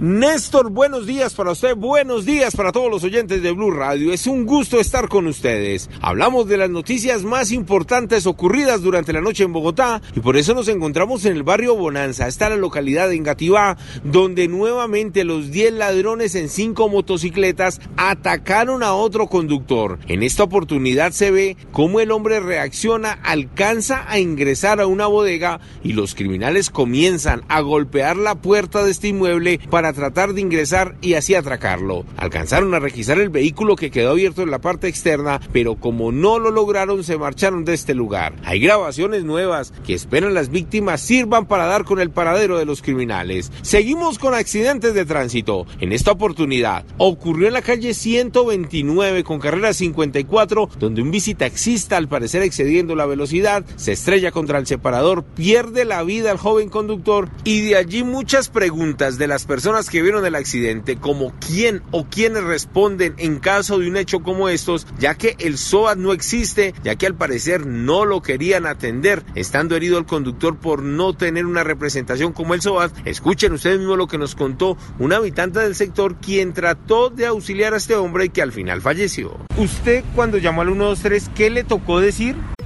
Néstor, buenos días para usted, buenos días para todos los oyentes de Blue Radio. Es un gusto estar con ustedes. Hablamos de las noticias más importantes ocurridas durante la noche en Bogotá y por eso nos encontramos en el barrio Bonanza. Está la localidad de Engativá, donde nuevamente los 10 ladrones en 5 motocicletas atacaron a otro conductor. En esta oportunidad se ve cómo el hombre reacciona, alcanza a ingresar a una bodega y los criminales comienzan a golpear la puerta de este inmueble para tratar de ingresar y así atracarlo. Alcanzaron a requisar el vehículo que quedó abierto en la parte externa, pero como no lo lograron se marcharon de este lugar. Hay grabaciones nuevas que esperan las víctimas sirvan para dar con el paradero de los criminales. Seguimos con accidentes de tránsito. En esta oportunidad ocurrió en la calle 129 con carrera 54, donde un visitaxista al parecer excediendo la velocidad se estrella contra el separador, pierde la vida al joven conductor y de allí muchas preguntas de las personas que vieron el accidente, como quién o quiénes responden en caso de un hecho como estos, ya que el SOAT no existe, ya que al parecer no lo querían atender, estando herido el conductor por no tener una representación como el SOAT. Escuchen ustedes mismos lo que nos contó un habitante del sector quien trató de auxiliar a este hombre y que al final falleció. Usted cuando llamó al 123, ¿qué le tocó decir?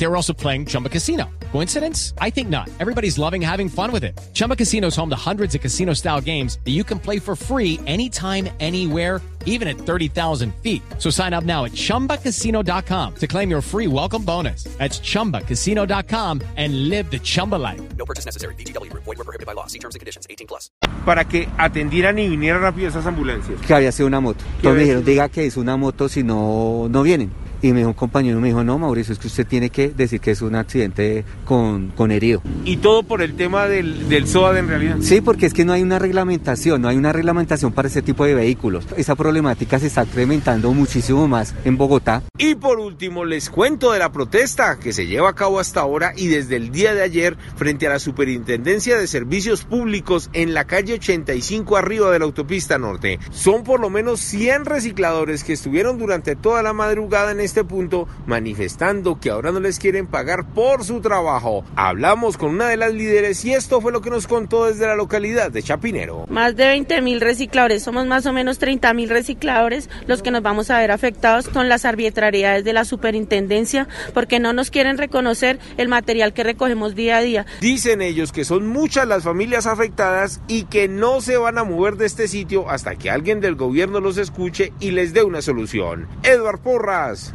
They were also playing Chumba Casino. Coincidence? I think not. Everybody's loving having fun with it. Chumba Casino is home to hundreds of casino style games that you can play for free anytime, anywhere, even at 30,000 feet. So sign up now at chumbacasino.com to claim your free welcome bonus. That's chumbacasino.com and live the Chumba life. No purchase necessary. VGW Group. Void were prohibited by law. See terms and conditions. 18 plus. Para que atendieran y vinieran rápido esas ambulancias. que había sido una moto. ¿Qué Entonces me dijeron, diga que es una moto si no, no vienen. Y me dijo un compañero, me dijo, no, Mauricio, es que usted tiene que decir que es un accidente con, con herido. Y todo por el tema del, del SOAT en realidad. Sí, porque es que no hay una reglamentación, no hay una reglamentación para ese tipo de vehículos. Esa problemática se está incrementando muchísimo más en Bogotá. Y por último, les cuento de la protesta que se lleva a cabo hasta ahora y desde el día de ayer frente a la Superintendencia de Servicios Públicos en la calle 85 arriba de la autopista norte. Son por lo menos 100 recicladores que estuvieron durante toda la madrugada en este punto manifestando que ahora no les quieren pagar por su trabajo. Hablamos con una de las líderes y esto fue lo que nos contó desde la localidad de Chapinero. Más de 20 mil recicladores, somos más o menos 30 mil recicladores los que nos vamos a ver afectados con las arbitrariedades de la superintendencia porque no nos quieren reconocer el material que recogemos día a día. Dicen ellos que son muchas las familias afectadas y que no se van a mover de este sitio hasta que alguien del gobierno los escuche y les dé una solución. Edward Porras,